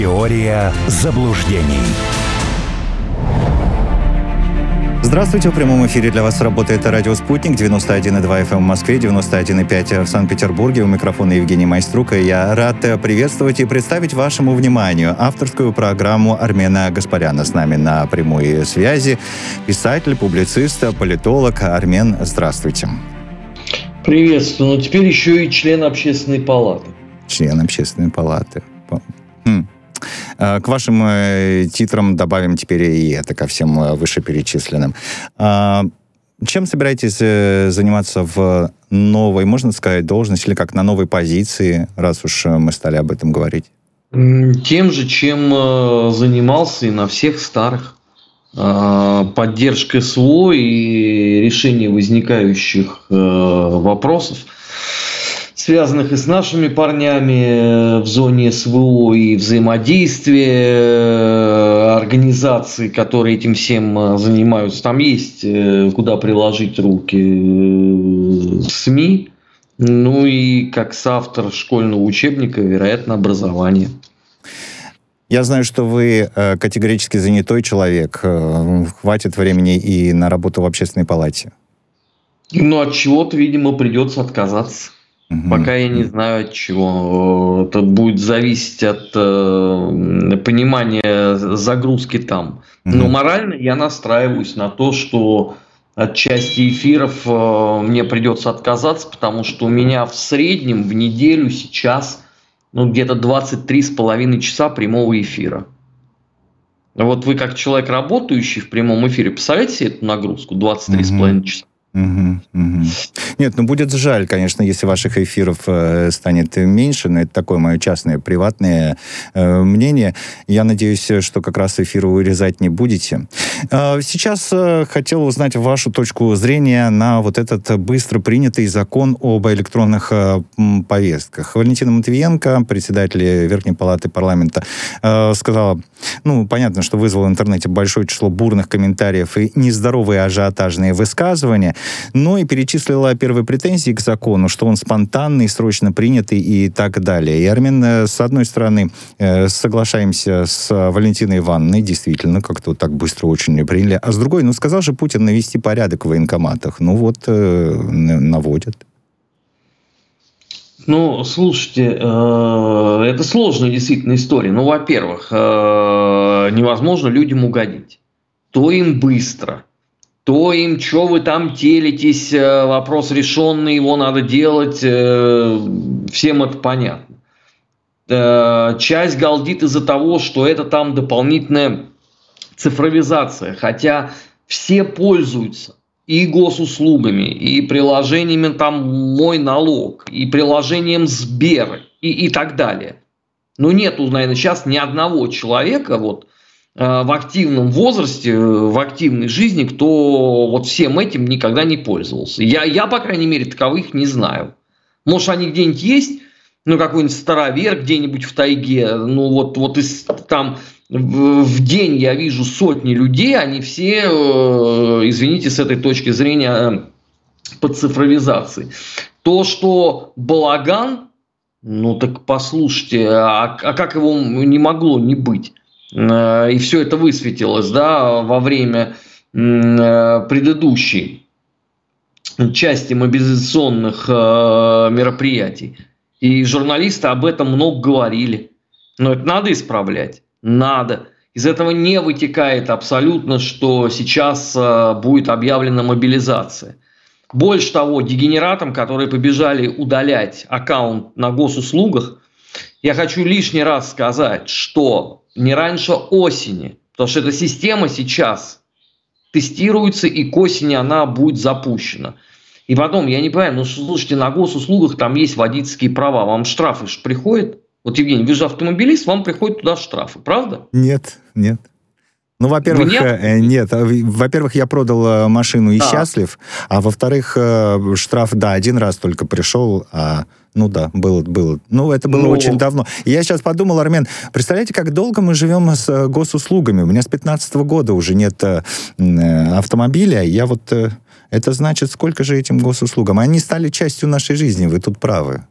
Теория заблуждений. Здравствуйте, в прямом эфире для вас работает радио «Спутник», 91,2 FM в Москве, 91,5 в Санкт-Петербурге. У микрофона Евгений Майструк, и я рад приветствовать и представить вашему вниманию авторскую программу Армена Гаспаряна. С нами на прямой связи писатель, публицист, политолог Армен. Здравствуйте. Приветствую. Ну, теперь еще и член общественной палаты. Член общественной палаты. Хм. К вашим э, титрам добавим теперь и это ко всем э, вышеперечисленным. А, чем собираетесь э, заниматься в новой, можно сказать, должности или как на новой позиции, раз уж мы стали об этом говорить? Тем же, чем занимался и на всех старых. А, поддержка СВО и решение возникающих вопросов – связанных и с нашими парнями э, в зоне СВО, и взаимодействие э, организаций, которые этим всем э, занимаются. Там есть куда приложить руки СМИ, ну и как соавтор школьного учебника, вероятно, образование. Я знаю, что вы категорически занятой человек. Хватит времени и на работу в общественной палате. Ну, от чего-то, видимо, придется отказаться. Угу. Пока я не знаю от чего. Это будет зависеть от э, понимания загрузки там. Угу. Но морально я настраиваюсь на то, что от части эфиров э, мне придется отказаться, потому что у меня в среднем в неделю сейчас ну, где-то 23,5 часа прямого эфира. Вот вы как человек, работающий в прямом эфире, представляете себе эту нагрузку 23,5 угу. часа? Нет, ну будет жаль, конечно, если ваших эфиров э, станет меньше, но это такое мое частное, приватное э, мнение. Я надеюсь, что как раз эфиры вырезать не будете. Э, сейчас э, хотел узнать вашу точку зрения на вот этот быстро принятый закон об электронных э, повестках. Валентина Матвиенко, председатель Верхней Палаты парламента, э, сказала, ну, понятно, что вызвал в интернете большое число бурных комментариев и нездоровые ажиотажные высказывания, но и перечислила первые претензии к закону, что он спонтанный, срочно принятый и так далее. И, Армен, э, с одной стороны, э, соглашаемся с Валентиной Ивановной, действительно, как-то вот так быстро очень не приняли, а с другой, ну, сказал же Путин навести порядок в военкоматах. Ну, вот э, наводят. Ну, слушайте, это сложная действительно история. Ну, во-первых, невозможно людям угодить. То им быстро, то им, что вы там телитесь, э, вопрос решенный, его надо делать, э, всем это понятно. Э, часть галдит из-за того, что это там дополнительная цифровизация, хотя все пользуются и госуслугами, и приложениями там «Мой налог», и приложением Сбер, и, и так далее. Но нету, наверное, сейчас ни одного человека, вот, в активном возрасте, в активной жизни, кто вот всем этим никогда не пользовался. Я, я по крайней мере, таковых не знаю. Может, они где-нибудь есть, ну, какой-нибудь старовер где-нибудь в тайге, ну, вот, вот из, там в, в день я вижу сотни людей, они все, э, извините, с этой точки зрения э, под цифровизацией. То, что балаган, ну, так послушайте, а, а как его не могло не быть? Э, и все это высветилось да, во время э, предыдущей части мобилизационных э, мероприятий. И журналисты об этом много говорили. Но это надо исправлять. Надо. Из этого не вытекает абсолютно, что сейчас будет объявлена мобилизация. Больше того, дегенератам, которые побежали удалять аккаунт на госуслугах, я хочу лишний раз сказать, что не раньше осени, потому что эта система сейчас тестируется, и к осени она будет запущена. И потом, я не понимаю, ну слушайте, на госуслугах там есть водительские права, вам штрафы же приходят? Вот, Евгений, вы же автомобилист, вам приходят туда штрафы, правда? Нет, нет. Ну, во-первых, нет? Э, нет. А, во-первых, я продал э, машину и да. счастлив, а во-вторых, э, штраф, да, один раз только пришел, а ну да, было, было. Ну, это было ну... очень давно. Я сейчас подумал, Армен, представляете, как долго мы живем с госуслугами? У меня с 15 -го года уже нет э, автомобиля. Я вот... Э, это значит, сколько же этим госуслугам? Они стали частью нашей жизни, вы тут правы.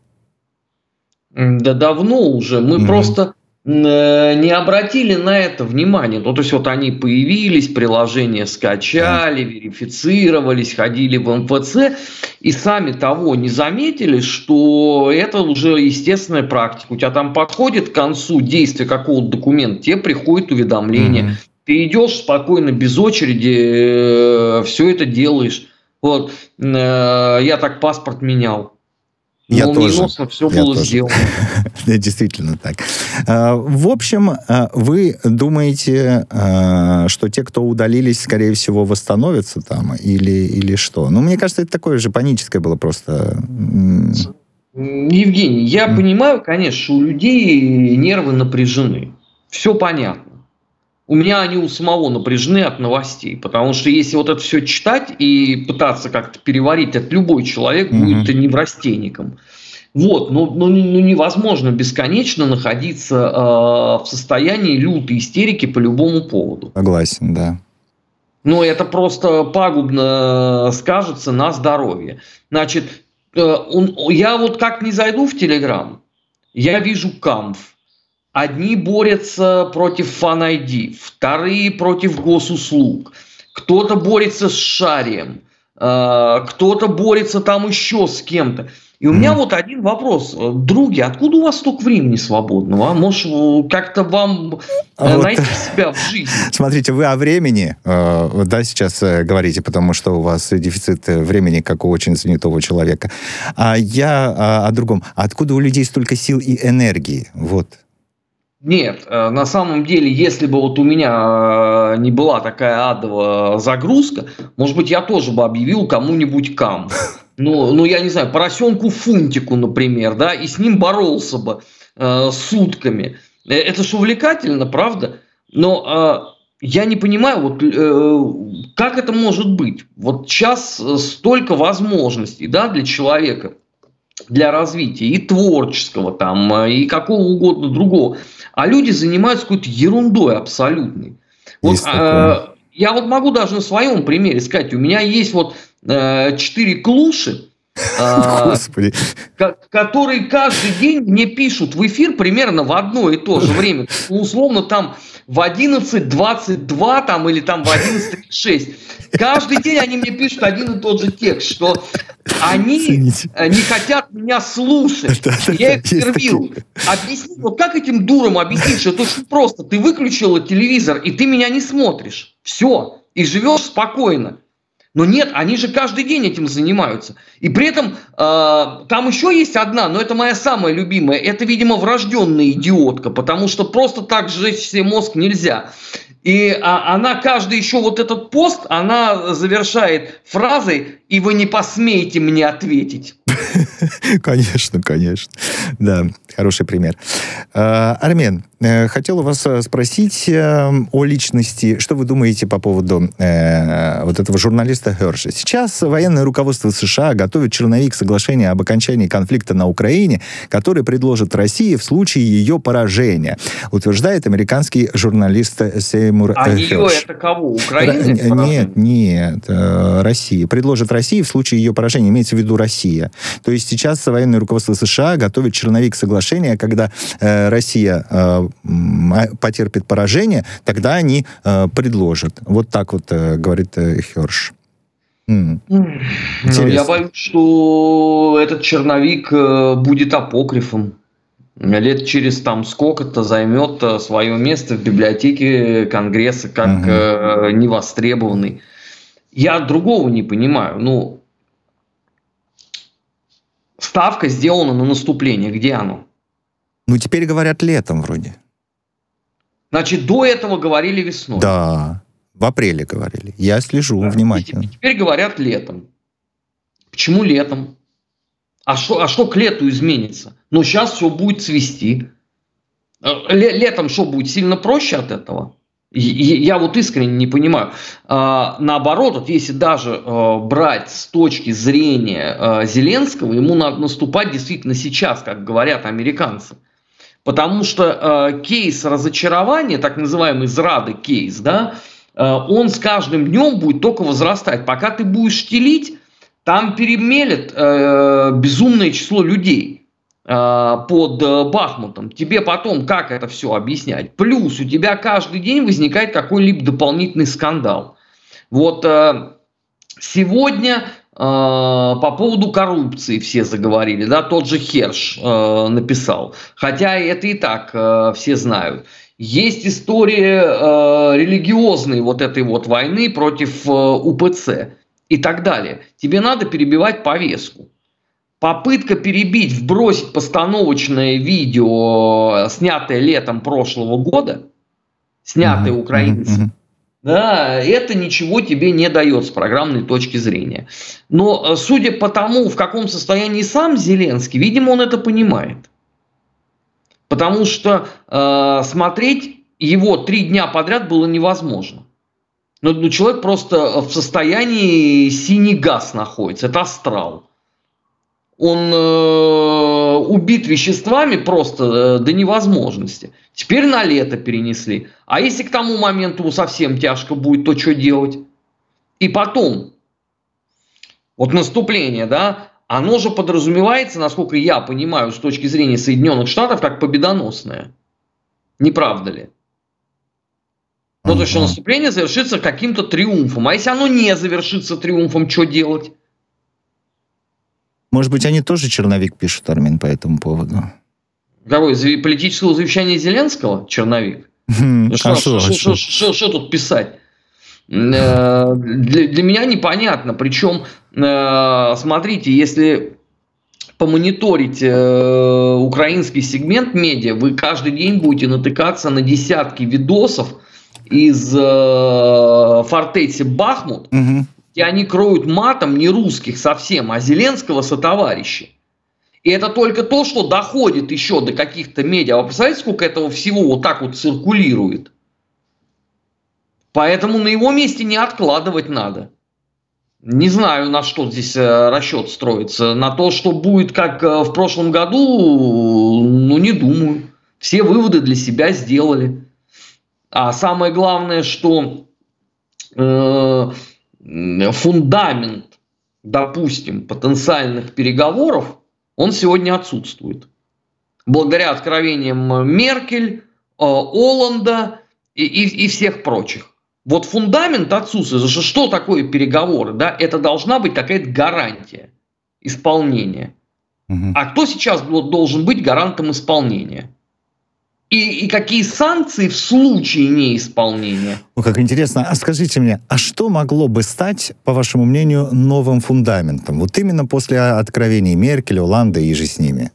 Да давно уже. Мы mm-hmm. просто Э, не обратили на это внимания. Ну, то есть вот они появились, приложения скачали, верифицировались, ходили в МФЦ и сами того не заметили, что это уже естественная практика. У тебя там подходит к концу действия какого-то документа, тебе приходит уведомление. Mm-hmm. Ты идешь спокойно, без очереди, э, все это делаешь. Вот, э, я так паспорт менял. Я тоже. все я было тоже. сделано. Действительно так. А, в общем, а, вы думаете, а, что те, кто удалились, скорее всего, восстановятся там или, или что? Ну, мне кажется, это такое же паническое было просто... Евгений, я mm. понимаю, конечно, что у людей нервы напряжены. Все понятно. У меня они у самого напряжены от новостей, потому что если вот это все читать и пытаться как-то переварить, это любой человек mm-hmm. будет неврастенником. Вот, но, но, но невозможно бесконечно находиться э, в состоянии лютой истерики по любому поводу. Согласен, да. Но это просто пагубно скажется на здоровье. Значит, э, он, я вот как не зайду в Телеграм, я вижу камф Одни борются против Fan ID, вторые против госуслуг. Кто-то борется с Шарием, э, кто-то борется там еще с кем-то. И у меня вот один вопрос. Други, откуда у вас столько времени свободного? А? Может, как-то вам а найти вот, себя в жизни? Смотрите, вы о времени, э, да, сейчас э, говорите, потому что у вас дефицит времени, как у очень занятого человека. А я а, о другом. Откуда у людей столько сил и энергии? Вот. Нет, э, на самом деле, если бы вот у меня э, не была такая адовая загрузка, может быть, я тоже бы объявил кому-нибудь кам. Ну, ну, я не знаю, поросенку Фунтику, например, да, и с ним боролся бы э, сутками. Э, это же увлекательно, правда? Но э, я не понимаю, вот э, как это может быть? Вот сейчас столько возможностей, да, для человека для развития и творческого там, и какого угодно другого. А люди занимаются какой-то ерундой абсолютной. Вот, э, я вот могу даже на своем примере сказать, у меня есть вот э, четыре клуши, а, Господи. которые каждый день мне пишут в эфир примерно в одно и то же время. Условно там в 11.22 там, или там в 11.36. Каждый день они мне пишут один и тот же текст, что они Цените. Не хотят меня слушать. Да, да, я их интервью. Объясни, вот как этим дурам объяснить, что это очень просто. Ты выключила телевизор, и ты меня не смотришь. Все. И живешь спокойно. Но нет, они же каждый день этим занимаются. И при этом э, там еще есть одна, но это моя самая любимая. Это, видимо, врожденная идиотка, потому что просто так сжечь себе мозг нельзя. И а, она каждый еще вот этот пост, она завершает фразой «И вы не посмеете мне ответить». Конечно, конечно. Да, хороший пример. А, Армен, э, хотел у вас э, спросить э, о личности. Что вы думаете по поводу вот этого журналиста Херша? Сейчас военное руководство США готовит черновик соглашения об окончании конфликта на Украине, который предложит России в случае ее поражения, утверждает американский журналист Сеймур А Херш. ее это кого? Украина? Нет, нет, Россия. Предложит России в случае ее поражения, имеется в виду Россия. То есть сейчас военное руководство США готовит черновик соглашения, когда э, Россия э, потерпит поражение, тогда они э, предложат. Вот так вот э, говорит э, Херш. Mm. Ну, я боюсь, что этот черновик э, будет апокрифом. Лет через там сколько-то займет э, свое место в библиотеке Конгресса как угу. э, невостребованный. Я другого не понимаю. Ну, ставка сделана на наступление. Где оно? Ну, теперь говорят летом вроде. Значит, до этого говорили весной. Да, в апреле говорили. Я слежу да. внимательно. И теперь говорят летом. Почему летом? А что а что к лету изменится? Ну, сейчас все будет цвести. Э, летом что будет? Сильно проще от этого? Я вот искренне не понимаю. А, наоборот, вот если даже а, брать с точки зрения а, Зеленского, ему надо наступать действительно сейчас, как говорят американцы. Потому что кейс разочарования, так называемый зрады кейс, да, он с каждым днем будет только возрастать. Пока ты будешь телить, там перемелет безумное число людей. Под Бахмутом, тебе потом как это все объяснять? Плюс у тебя каждый день возникает какой-либо дополнительный скандал. Вот сегодня по поводу коррупции все заговорили, да, тот же Херш написал, хотя это и так все знают. Есть история э, религиозной вот этой вот войны против э, УПЦ и так далее. Тебе надо перебивать повестку. Попытка перебить, вбросить постановочное видео, снятое летом прошлого года, снятое mm-hmm. украинцем, mm-hmm. Да, это ничего тебе не дает с программной точки зрения. Но э, судя по тому, в каком состоянии сам Зеленский, видимо, он это понимает. Потому что э, смотреть его три дня подряд было невозможно. Но ну, человек просто в состоянии синий газ находится, это астрал. Он э, убит веществами просто э, до невозможности. Теперь на лето перенесли. А если к тому моменту совсем тяжко будет, то что делать? И потом, вот наступление, да, оно же подразумевается, насколько я понимаю, с точки зрения Соединенных Штатов, как победоносное. Не правда ли? Ну, то есть, что наступление завершится каким-то триумфом. А если оно не завершится триумфом, что делать? Может быть, они тоже черновик пишут, Армин, по этому поводу? Какой? Политического завещания Зеленского? Черновик? Ну, а что тут писать? Э, для, для меня непонятно. Причем, э, смотрите, если помониторить э, украинский сегмент медиа, вы каждый день будете натыкаться на десятки видосов из э, фортети Бахмут, угу. Где они кроют матом не русских совсем, а Зеленского со товарищей. И это только то, что доходит еще до каких-то медиа. Вы представляете, сколько этого всего вот так вот циркулирует? Поэтому на его месте не откладывать надо. Не знаю, на что здесь э, расчет строится. На то, что будет как э, в прошлом году, ну не думаю. Все выводы для себя сделали. А самое главное, что э, фундамент, допустим, потенциальных переговоров, он сегодня отсутствует. Благодаря откровениям Меркель, э, Оланда и, и, и всех прочих. Вот фундамент отсутствует. Что, что такое переговоры? Да? Это должна быть какая-то гарантия исполнения. Угу. А кто сейчас должен быть гарантом исполнения? И, и какие санкции в случае неисполнения? Ну, как интересно. А скажите мне, а что могло бы стать, по вашему мнению, новым фундаментом? Вот именно после откровений Меркель, Оланда и же с ними.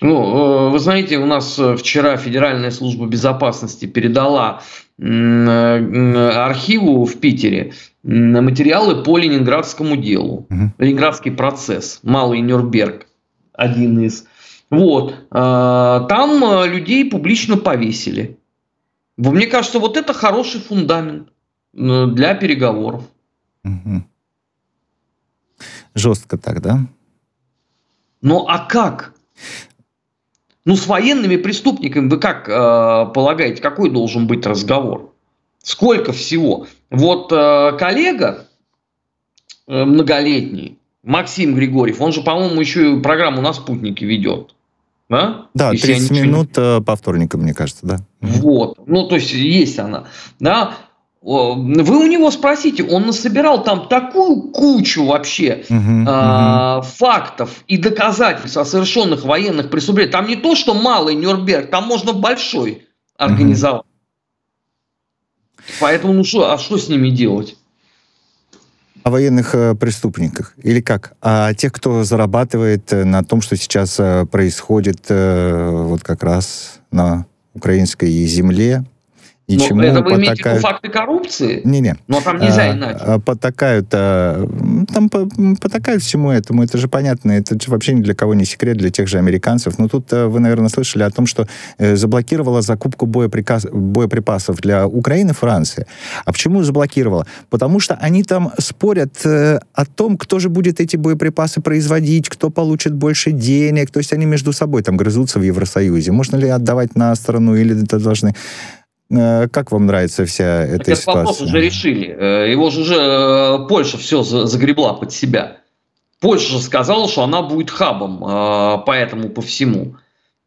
Ну, э, вы знаете, у нас э, вчера Федеральная служба безопасности передала э, архиву в Питере материалы по ленинградскому делу. Угу. Ленинградский процесс, Малый Нюрнберг, один из. Вот. Там людей публично повесили. Мне кажется, вот это хороший фундамент для переговоров. Угу. Жестко так, да? Ну а как? Ну, с военными преступниками вы как э, полагаете, какой должен быть разговор? Сколько всего? Вот э, коллега э, многолетний, Максим Григорьев, он же, по-моему, еще и программу на спутнике ведет. Да, да 30 минут э, по вторникам, мне кажется, да. Вот. Ну, то есть есть она. Да? Вы у него спросите, он насобирал там такую кучу вообще э, угу. фактов и доказательств о совершенных военных преступлениях. Там не то, что малый Нюрнберг, там можно большой организовать. Угу. Поэтому, ну что, а что с ними делать? О военных э, преступниках или как? А тех, кто зарабатывает э, на том, что сейчас э, происходит вот как раз на украинской земле, и Но чему это вы потакают... имеете в виду факты коррупции? Не-не. Но там нельзя а, иначе. А, потакают, а, там потакают всему этому, это же понятно, это же вообще ни для кого не секрет, для тех же американцев. Но тут а, вы, наверное, слышали о том, что э, заблокировала закупку боеприказ... боеприпасов для Украины Франция. А почему заблокировала? Потому что они там спорят э, о том, кто же будет эти боеприпасы производить, кто получит больше денег, то есть они между собой там грызутся в Евросоюзе. Можно ли отдавать на сторону или это должны как вам нравится вся эта Этот ситуация? Вопрос уже решили. Э, его же уже э, Польша все загребла под себя. Польша сказала, что она будет хабом, э, поэтому по всему.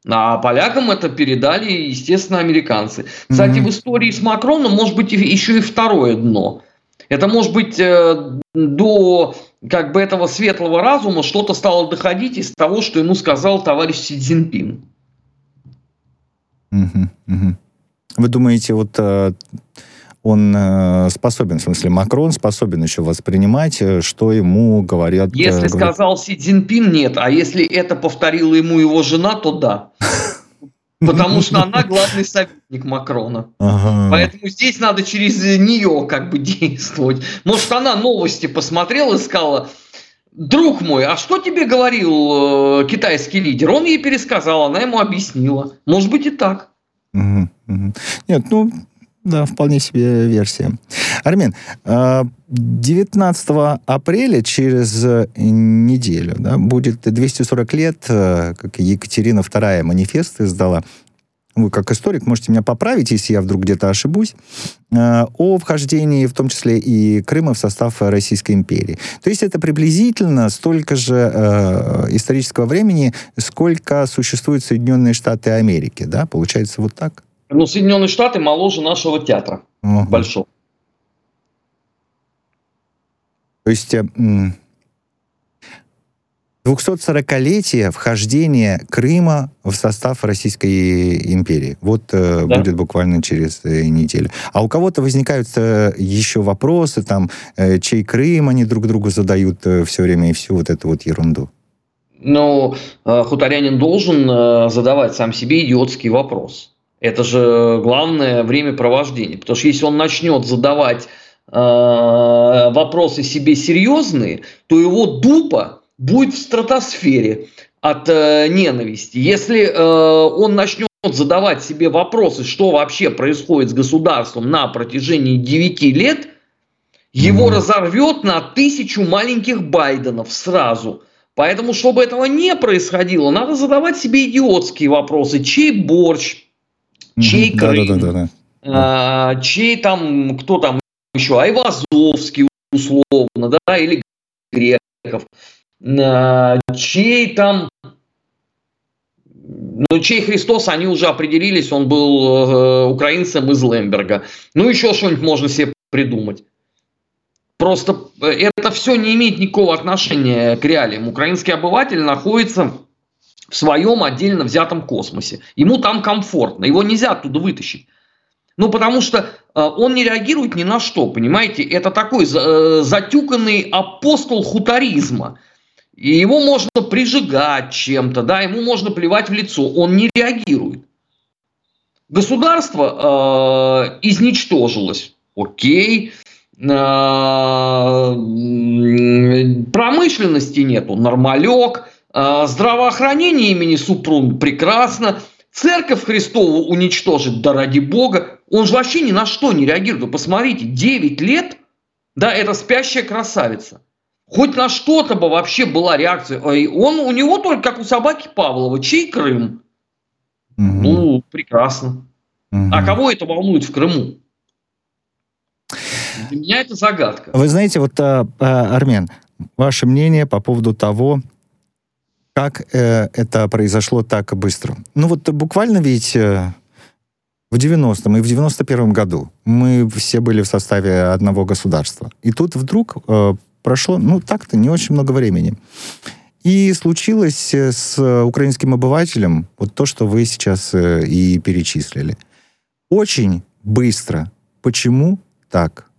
А полякам это передали, естественно, американцы. Кстати, mm-hmm. в истории с Макроном может быть еще и второе дно. Это может быть э, до как бы этого светлого разума что-то стало доходить из того, что ему сказал товарищ Си Цзиньпин. Mm-hmm. Mm-hmm. Вы думаете, вот э, он э, способен, в смысле Макрон способен еще воспринимать, э, что ему говорят? Если говорят... сказал Си Цзиньпин, нет. А если это повторила ему его жена, то да. Потому что она главный советник Макрона. Ага. Поэтому здесь надо через нее как бы действовать. Может, она новости посмотрела и сказала, друг мой, а что тебе говорил китайский лидер? Он ей пересказал, она ему объяснила. Может быть и так. Угу, Нет, ну, да, вполне себе версия. Армен, 19 а, апреля, через неделю, да, будет 240 лет, э, как Екатерина II манифест издала. Вы, как историк, можете меня поправить, если я вдруг где-то ошибусь, э, о вхождении, в том числе и Крыма, в состав Российской империи. То есть это приблизительно столько же э, исторического времени, сколько существуют Соединенные Штаты Америки, да? Получается вот так? Ну, Соединенные Штаты моложе нашего театра угу. большого. То есть 240-летие э, вхождения Крыма в состав Российской империи. Вот э, да. будет буквально через э, неделю. А у кого-то возникают э, еще вопросы, там, чей Крым они друг другу задают все время и всю вот эту вот ерунду. Ну, хуторянин должен задавать сам себе идиотский вопрос. Это же главное времяпровождение. Потому что если он начнет задавать э, вопросы себе серьезные, то его дупа будет в стратосфере от э, ненависти. Если э, он начнет задавать себе вопросы, что вообще происходит с государством на протяжении 9 лет, его mm-hmm. разорвет на тысячу маленьких Байденов сразу. Поэтому, чтобы этого не происходило, надо задавать себе идиотские вопросы. Чей борщ? Чей Крым, да, да, да, да. А, чей там, кто там еще, Айвазовский условно, да, или Греков, а, чей там, ну, чей Христос, они уже определились, он был э, украинцем из Лемберга. Ну, еще что-нибудь можно себе придумать. Просто э, это все не имеет никакого отношения к реалиям. Украинский обыватель находится в своем отдельно взятом космосе. Ему там комфортно, его нельзя оттуда вытащить. Ну, потому что э, он не реагирует ни на что, понимаете? Это такой э, затюканный апостол хуторизма. И его можно прижигать чем-то, да, ему можно плевать в лицо, он не реагирует. Государство э, изничтожилось, окей, э, промышленности нету, нормалек, здравоохранение имени Супрун прекрасно. Церковь Христову уничтожит, да ради Бога. Он же вообще ни на что не реагирует. Вы посмотрите, 9 лет, да, это спящая красавица. Хоть на что-то бы вообще была реакция. Он, у него только как у собаки Павлова. Чей Крым? Угу. Ну, прекрасно. Угу. А кого это волнует в Крыму? Для меня это загадка. Вы знаете, вот, а, а, Армен, ваше мнение по поводу того, как э, это произошло так быстро? Ну вот буквально ведь э, в 90-м и в 91-м году мы все были в составе одного государства. И тут вдруг э, прошло, ну так-то, не очень много времени. И случилось э, с украинским обывателем вот то, что вы сейчас э, и перечислили. Очень быстро. Почему так?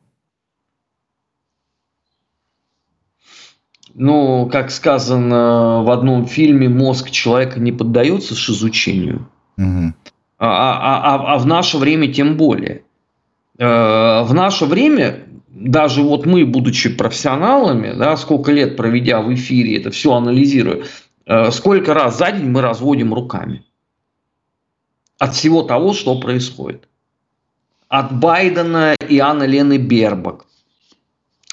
Ну, как сказано в одном фильме, мозг человека не поддается шизучению. Угу. А, а, а, а в наше время тем более. Э, в наше время, даже вот мы, будучи профессионалами, да, сколько лет проведя в эфире, это все анализируя, э, сколько раз за день мы разводим руками от всего того, что происходит. От Байдена и Анны Лены Бербак,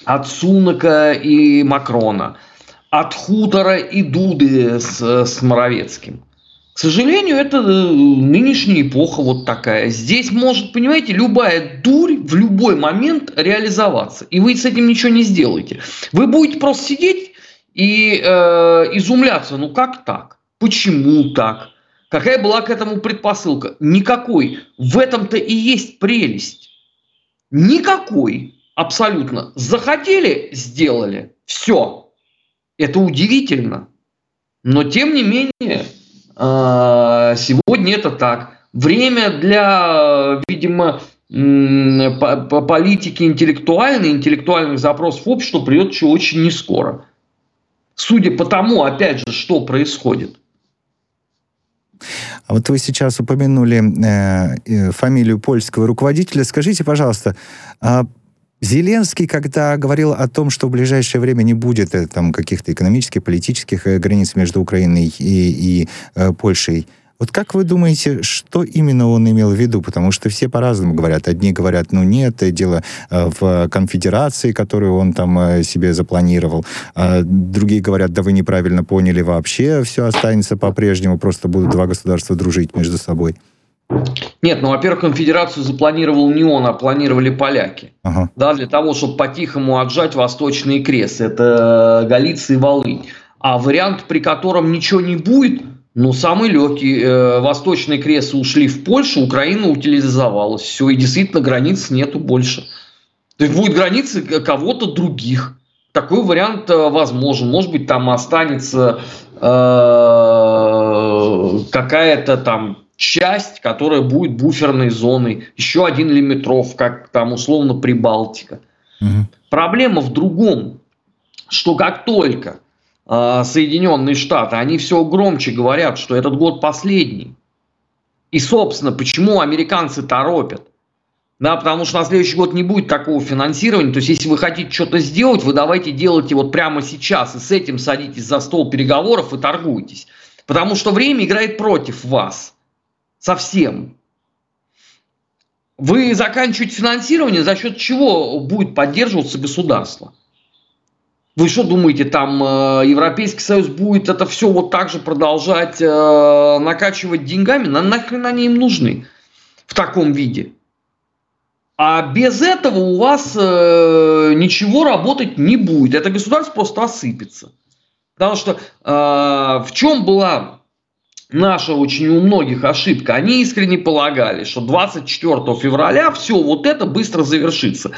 от Сунака и Макрона, от Хутора и Дуды с, с Моровецким. К сожалению, это э, нынешняя эпоха вот такая. Здесь может, понимаете, любая дурь в любой момент реализоваться. И вы с этим ничего не сделаете. Вы будете просто сидеть и э, изумляться, ну как так? Почему так? Какая была к этому предпосылка? Никакой. В этом-то и есть прелесть. Никакой. Абсолютно. Захотели, сделали. Все. Это удивительно. Но тем не менее, а, сегодня это так. Время для, видимо, политики интеллектуальной, интеллектуальных запросов общества придет еще очень не скоро. Судя по тому, опять же, что происходит. А вот вы сейчас упомянули э, фамилию польского руководителя. Скажите, пожалуйста, а Зеленский, когда говорил о том, что в ближайшее время не будет э, там каких-то экономических, политических э, границ между Украиной и, и э, Польшей, вот как вы думаете, что именно он имел в виду? Потому что все по-разному говорят. Одни говорят, ну нет, дело э, в конфедерации, которую он там себе запланировал. А другие говорят, да вы неправильно поняли вообще, все останется по-прежнему, просто будут два государства дружить между собой. Нет, ну, во-первых, конфедерацию запланировал не он, а планировали поляки. Ага. Да, для того, чтобы по-тихому отжать восточные кресы. Это Галиция и Волынь. А вариант, при котором ничего не будет – ну, самый легкий. Э, восточные кресы ушли в Польшу, Украина утилизовалась. Все, и действительно границ нету больше. То есть будет границы кого-то других. Такой вариант э, возможен. Может быть, там останется э, какая-то там часть, которая будет буферной зоной. Еще один лимитров, как там условно Прибалтика. Угу. Проблема в другом, что как только а, Соединенные Штаты, они все громче говорят, что этот год последний. И, собственно, почему американцы торопят? Да, потому что на следующий год не будет такого финансирования. То есть, если вы хотите что-то сделать, вы давайте делайте вот прямо сейчас. И с этим садитесь за стол переговоров и торгуйтесь. Потому что время играет против вас. Совсем. Вы заканчиваете финансирование, за счет чего будет поддерживаться государство? Вы что думаете, там э, Европейский Союз будет это все вот так же продолжать э, накачивать деньгами? На, нахрен они им нужны в таком виде? А без этого у вас э, ничего работать не будет. Это государство просто осыпется. Потому что э, в чем была наша очень у многих ошибка. Они искренне полагали, что 24 февраля все вот это быстро завершится.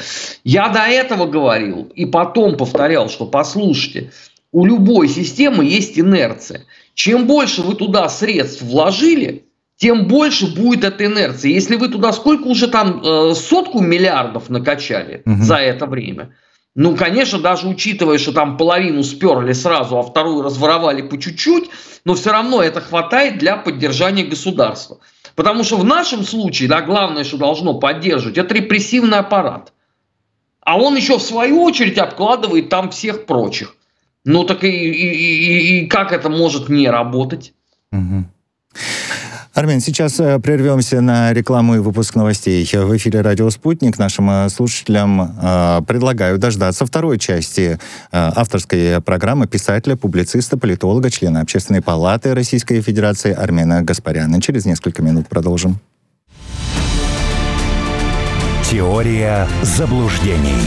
Я до этого говорил и потом повторял, что послушайте, у любой системы есть инерция. Чем больше вы туда средств вложили, тем больше будет эта инерция. Если вы туда сколько уже там э, сотку миллиардов накачали угу. за это время, ну, конечно, даже учитывая, что там половину сперли сразу, а вторую разворовали по чуть-чуть, но все равно это хватает для поддержания государства. Потому что в нашем случае, да, главное, что должно поддерживать, это репрессивный аппарат. А он еще в свою очередь обкладывает там всех прочих. Ну так и, и, и, и как это может не работать? Угу. Армен, сейчас э, прервемся на рекламу и выпуск новостей. В эфире «Радио Спутник». Нашим э, слушателям э, предлагаю дождаться второй части авторской программы писателя, публициста, политолога, члена Общественной палаты Российской Федерации Армена Гаспаряна. Через несколько минут продолжим. Теория заблуждений.